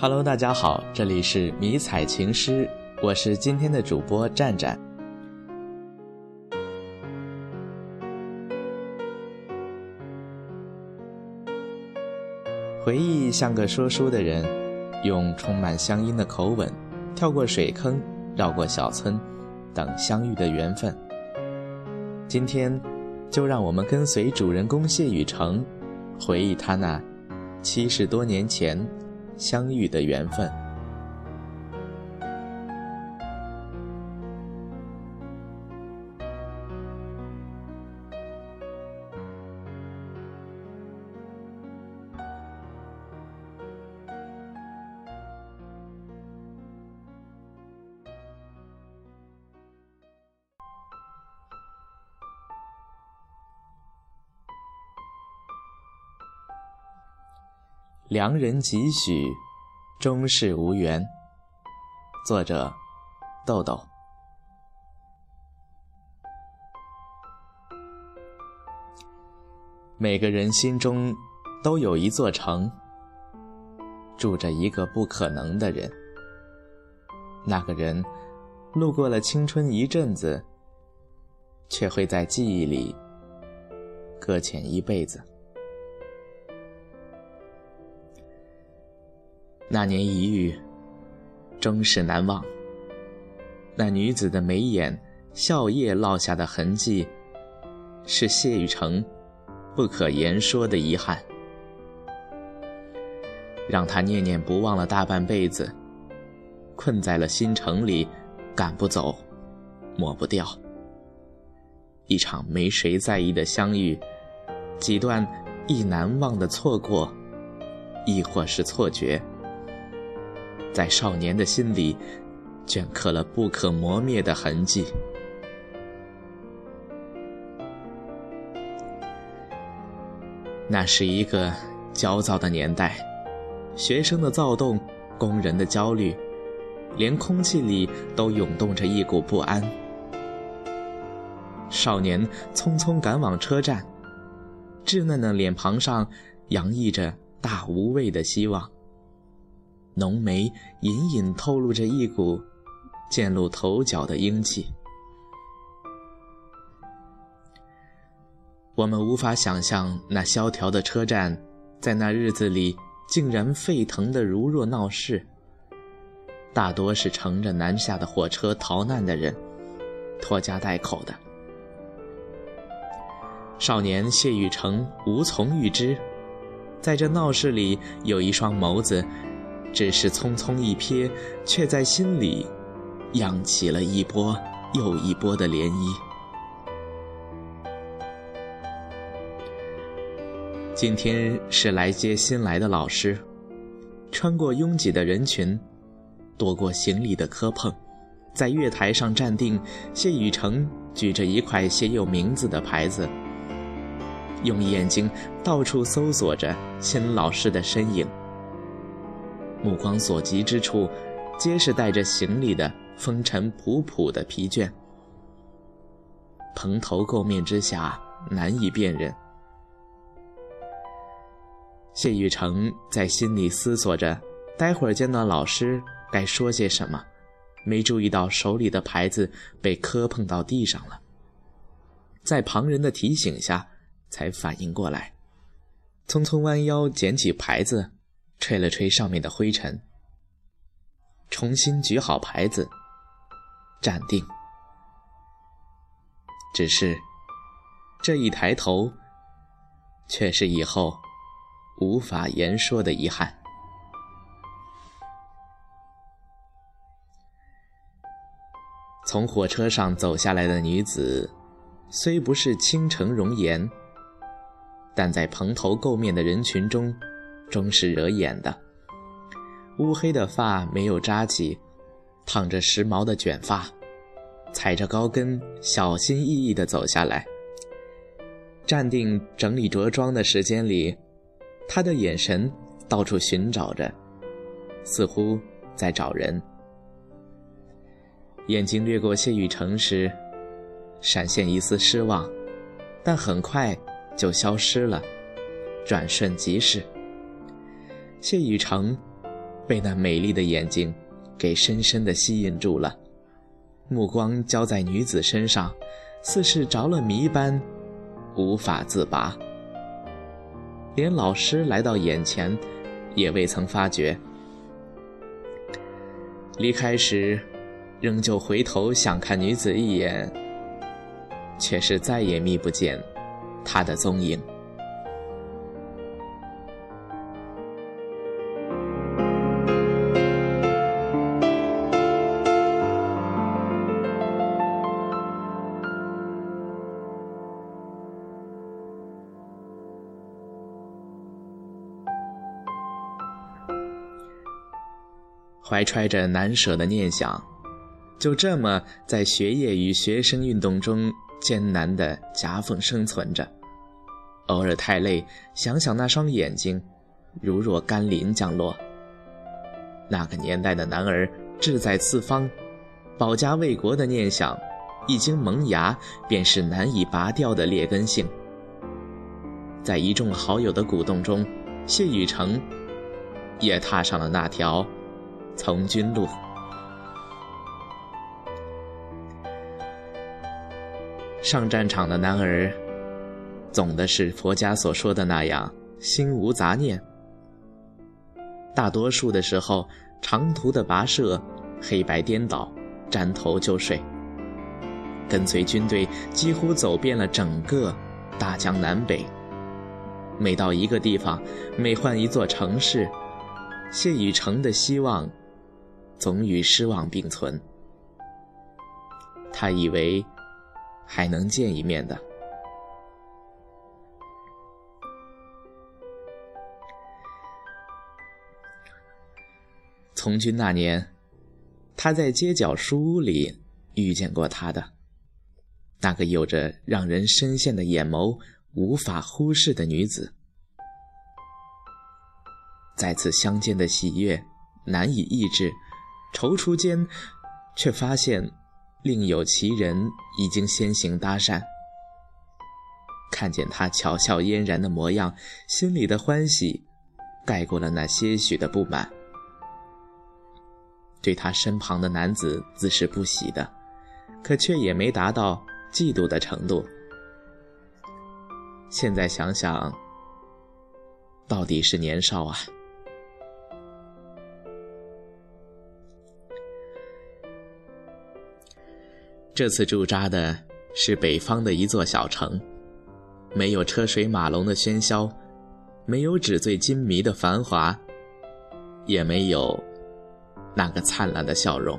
Hello，大家好，这里是迷彩情诗，我是今天的主播战战。回忆像个说书的人，用充满乡音的口吻，跳过水坑，绕过小村，等相遇的缘分。今天，就让我们跟随主人公谢雨成，回忆他那七十多年前。相遇的缘分。良人几许，终是无缘。作者：豆豆。每个人心中都有一座城，住着一个不可能的人。那个人路过了青春一阵子，却会在记忆里搁浅一辈子。那年一遇，终是难忘。那女子的眉眼、笑靥落下的痕迹，是谢雨成不可言说的遗憾，让他念念不忘了大半辈子，困在了新城里，赶不走，抹不掉。一场没谁在意的相遇，几段亦难忘的错过，亦或是错觉。在少年的心里，镌刻了不可磨灭的痕迹。那是一个焦躁的年代，学生的躁动，工人的焦虑，连空气里都涌动着一股不安。少年匆匆赶往车站，稚嫩的脸庞上洋溢着大无畏的希望。浓眉隐隐透露着一股渐露头角的英气。我们无法想象那萧条的车站，在那日子里竟然沸腾的如若闹市。大多是乘着南下的火车逃难的人，拖家带口的。少年谢雨成无从预知，在这闹市里有一双眸子。只是匆匆一瞥，却在心里漾起了一波又一波的涟漪。今天是来接新来的老师，穿过拥挤的人群，躲过行李的磕碰，在月台上站定。谢雨成举着一块写有名字的牌子，用眼睛到处搜索着新老师的身影。目光所及之处，皆是带着行李的风尘仆仆的疲倦。蓬头垢面之下，难以辨认。谢雨成在心里思索着，待会儿见到老师该说些什么，没注意到手里的牌子被磕碰到地上了。在旁人的提醒下，才反应过来，匆匆弯腰捡起牌子。吹了吹上面的灰尘，重新举好牌子，站定。只是这一抬头，却是以后无法言说的遗憾。从火车上走下来的女子，虽不是倾城容颜，但在蓬头垢面的人群中。终是惹眼的。乌黑的发没有扎起，烫着时髦的卷发，踩着高跟，小心翼翼地走下来。站定整理着装的时间里，他的眼神到处寻找着，似乎在找人。眼睛掠过谢雨成时，闪现一丝失望，但很快就消失了，转瞬即逝。谢雨成被那美丽的眼睛给深深的吸引住了，目光交在女子身上，似是着了迷般，无法自拔。连老师来到眼前，也未曾发觉。离开时，仍旧回头想看女子一眼，却是再也觅不见她的踪影。怀揣着难舍的念想，就这么在学业与学生运动中艰难的夹缝生存着。偶尔太累，想想那双眼睛，如若甘霖降落。那个年代的男儿志在四方，保家卫国的念想，一经萌芽便是难以拔掉的劣根性。在一众好友的鼓动中，谢雨成也踏上了那条。从军路，上战场的男儿，总的是佛家所说的那样，心无杂念。大多数的时候，长途的跋涉，黑白颠倒，沾头就睡。跟随军队，几乎走遍了整个大江南北。每到一个地方，每换一座城市，谢雨成的希望。总与失望并存。他以为还能见一面的。从军那年，他在街角书屋里遇见过他的那个有着让人深陷的眼眸，无法忽视的女子。再次相见的喜悦难以抑制。踌躇间，却发现另有其人已经先行搭讪。看见他巧笑嫣然的模样，心里的欢喜盖过了那些许的不满。对他身旁的男子自是不喜的，可却也没达到嫉妒的程度。现在想想，到底是年少啊。这次驻扎的是北方的一座小城，没有车水马龙的喧嚣，没有纸醉金迷的繁华，也没有那个灿烂的笑容。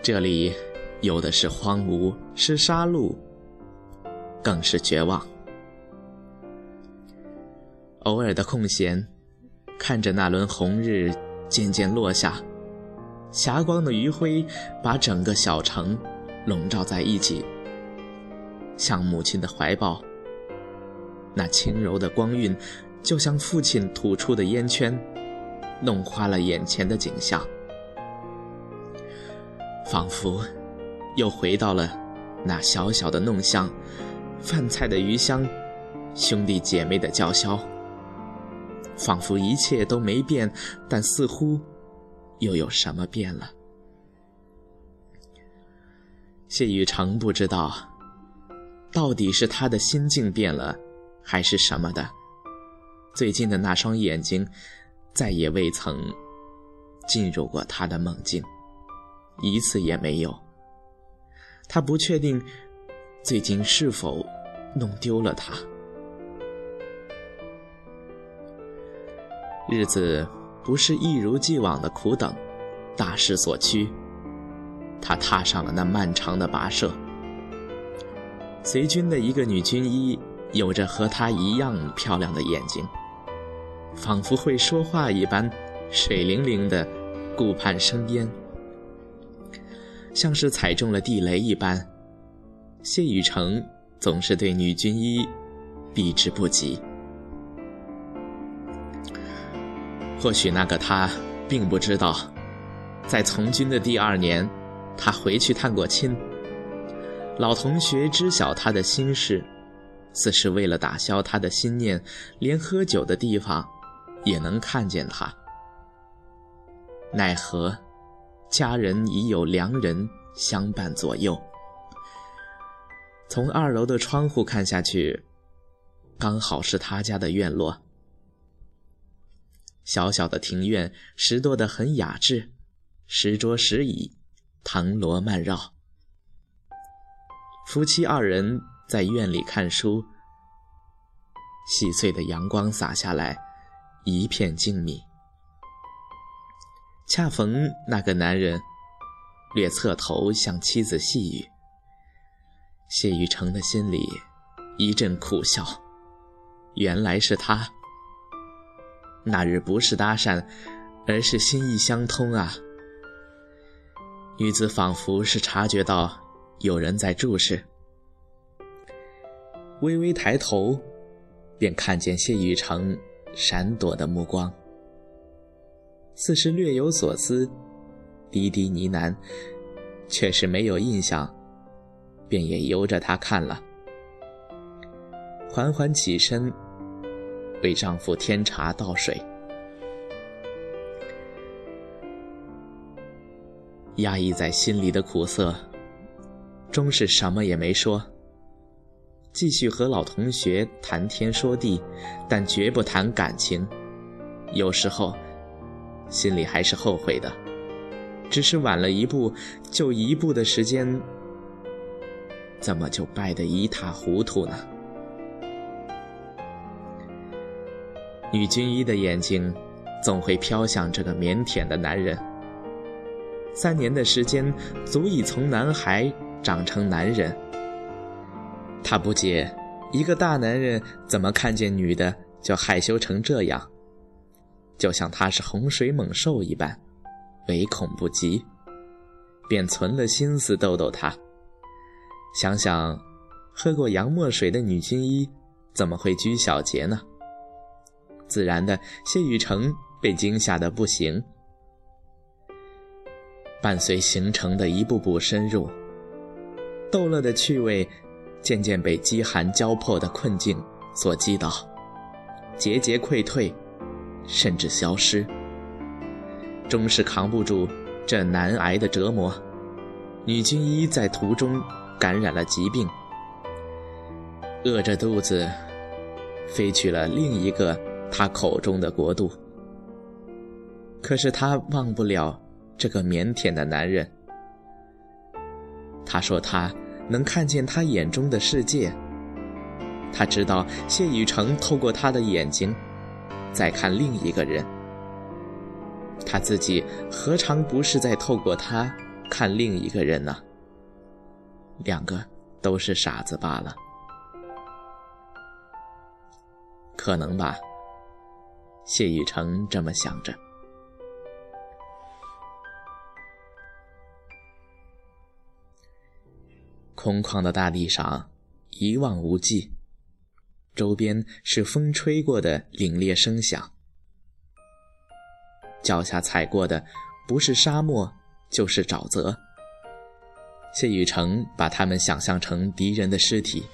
这里有的是荒芜，是杀戮，更是绝望。偶尔的空闲，看着那轮红日渐渐落下。霞光的余晖把整个小城笼罩在一起，像母亲的怀抱。那轻柔的光晕，就像父亲吐出的烟圈，弄花了眼前的景象，仿佛又回到了那小小的弄巷，饭菜的余香，兄弟姐妹的叫嚣。仿佛一切都没变，但似乎……又有什么变了？谢雨成不知道，到底是他的心境变了，还是什么的。最近的那双眼睛，再也未曾进入过他的梦境，一次也没有。他不确定，最近是否弄丢了他。日子。不是一如既往的苦等，大势所趋。他踏上了那漫长的跋涉。随军的一个女军医，有着和他一样漂亮的眼睛，仿佛会说话一般，水灵灵的，顾盼生烟，像是踩中了地雷一般。谢雨成总是对女军医避之不及。或许那个他并不知道，在从军的第二年，他回去探过亲。老同学知晓他的心事，似是为了打消他的心念，连喝酒的地方也能看见他。奈何，家人已有良人相伴左右。从二楼的窗户看下去，刚好是他家的院落。小小的庭院，拾掇得很雅致，石桌石椅，藤萝漫绕。夫妻二人在院里看书，细碎的阳光洒下来，一片静谧。恰逢那个男人略侧头向妻子细语，谢雨成的心里一阵苦笑，原来是他。那日不是搭讪，而是心意相通啊！女子仿佛是察觉到有人在注视，微微抬头，便看见谢雨成闪躲的目光，似是略有所思，低低呢喃，却是没有印象，便也由着他看了，缓缓起身。为丈夫添茶倒水，压抑在心里的苦涩，终是什么也没说。继续和老同学谈天说地，但绝不谈感情。有时候，心里还是后悔的，只是晚了一步，就一步的时间，怎么就败得一塌糊涂呢？女军医的眼睛总会飘向这个腼腆的男人。三年的时间足以从男孩长成男人。他不解，一个大男人怎么看见女的就害羞成这样，就像他是洪水猛兽一般，唯恐不及，便存了心思逗逗他。想想，喝过洋墨水的女军医怎么会拘小节呢？自然的，谢雨成被惊吓得不行。伴随行程的一步步深入，逗乐的趣味渐渐被饥寒交迫的困境所击倒，节节溃退，甚至消失。终是扛不住这难挨的折磨，女军医在途中感染了疾病，饿着肚子飞去了另一个。他口中的国度，可是他忘不了这个腼腆的男人。他说他能看见他眼中的世界，他知道谢雨成透过他的眼睛在看另一个人，他自己何尝不是在透过他看另一个人呢？两个都是傻子罢了，可能吧。谢雨成这么想着。空旷的大地上一望无际，周边是风吹过的凛冽声响。脚下踩过的不是沙漠，就是沼泽。谢雨成把他们想象成敌人的尸体，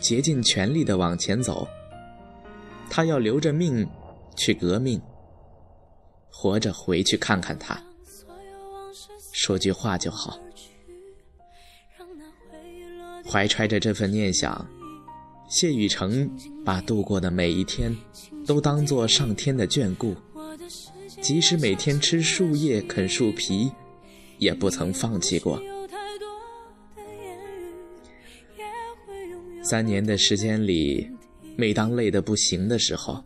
竭尽全力的往前走。他要留着命。去革命，活着回去看看他，说句话就好。怀揣着这份念想，谢雨成把度过的每一天都当作上天的眷顾，即使每天吃树叶、啃树皮，也不曾放弃过。三年的时间里，每当累得不行的时候。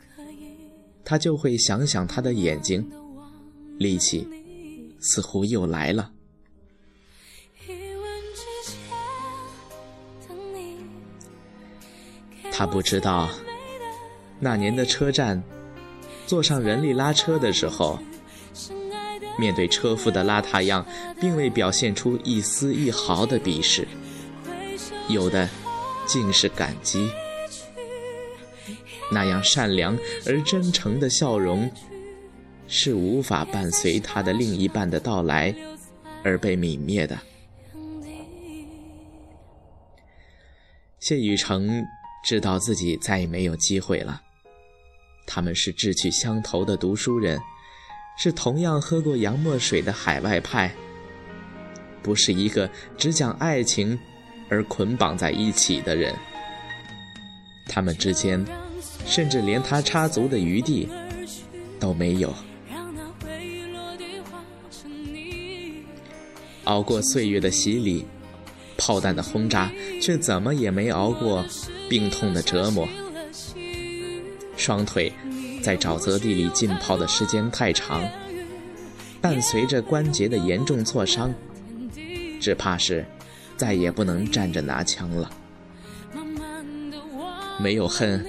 他就会想想他的眼睛，力气似乎又来了。他不知道，那年的车站，坐上人力拉车的时候，面对车夫的邋遢样，并未表现出一丝一毫的鄙视，有的竟是感激。那样善良而真诚的笑容，是无法伴随他的另一半的到来而被泯灭的。谢雨成知道自己再也没有机会了，他们是志趣相投的读书人，是同样喝过洋墨水的海外派，不是一个只讲爱情而捆绑在一起的人。他们之间，甚至连他插足的余地都没有。熬过岁月的洗礼，炮弹的轰炸，却怎么也没熬过病痛的折磨。双腿在沼泽地里浸泡的时间太长，伴随着关节的严重挫伤，只怕是再也不能站着拿枪了。没有恨，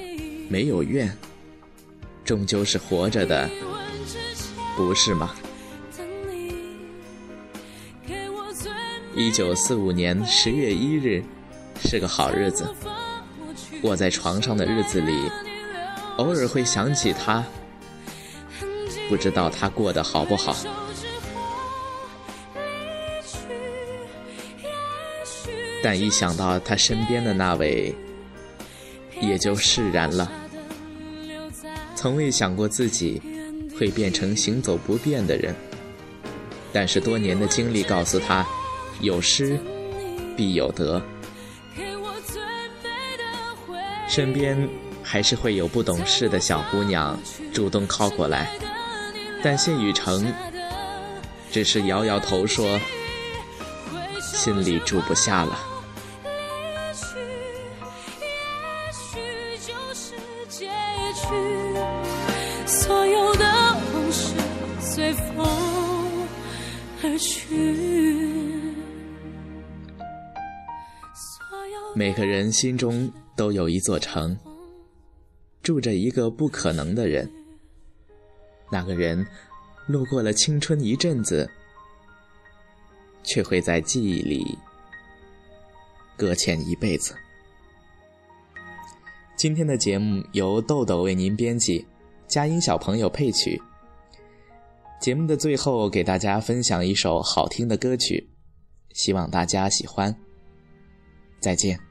没有怨，终究是活着的，不是吗？一九四五年十月一日，是个好日子。卧在床上的日子里，偶尔会想起他，不知道他过得好不好。但一想到他身边的那位，也就释然了。从未想过自己会变成行走不便的人，但是多年的经历告诉他。有失必有得，身边还是会有不懂事的小姑娘主动靠过来，但谢雨成只是摇摇头说：“心里住不下了。”心中都有一座城，住着一个不可能的人。那个人路过了青春一阵子，却会在记忆里搁浅一辈子。今天的节目由豆豆为您编辑，佳音小朋友配曲。节目的最后，给大家分享一首好听的歌曲，希望大家喜欢。再见。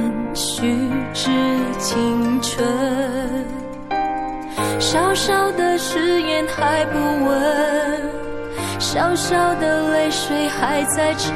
虚掷青春。小小的誓言还不稳，小小的泪水还在撑，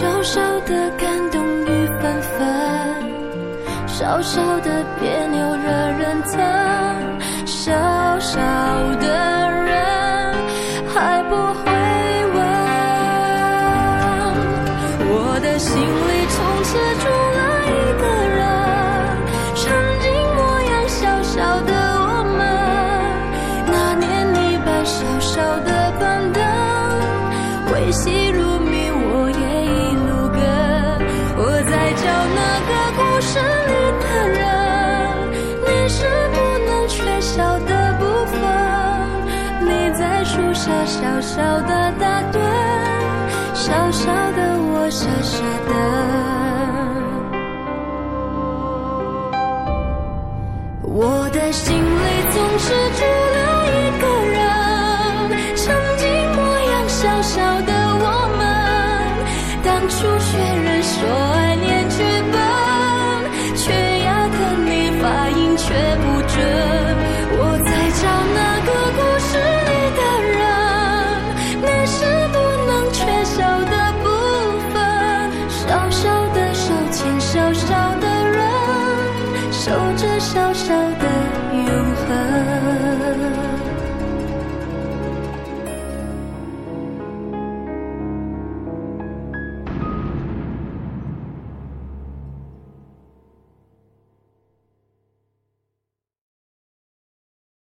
小小的感动雨纷纷，小小的别扭惹人疼，小小的人还不会问。我的心里从此小小的打盹，小小的我傻傻的。我的心里总是住了一个人，曾经模样小小的我们，当初学人说。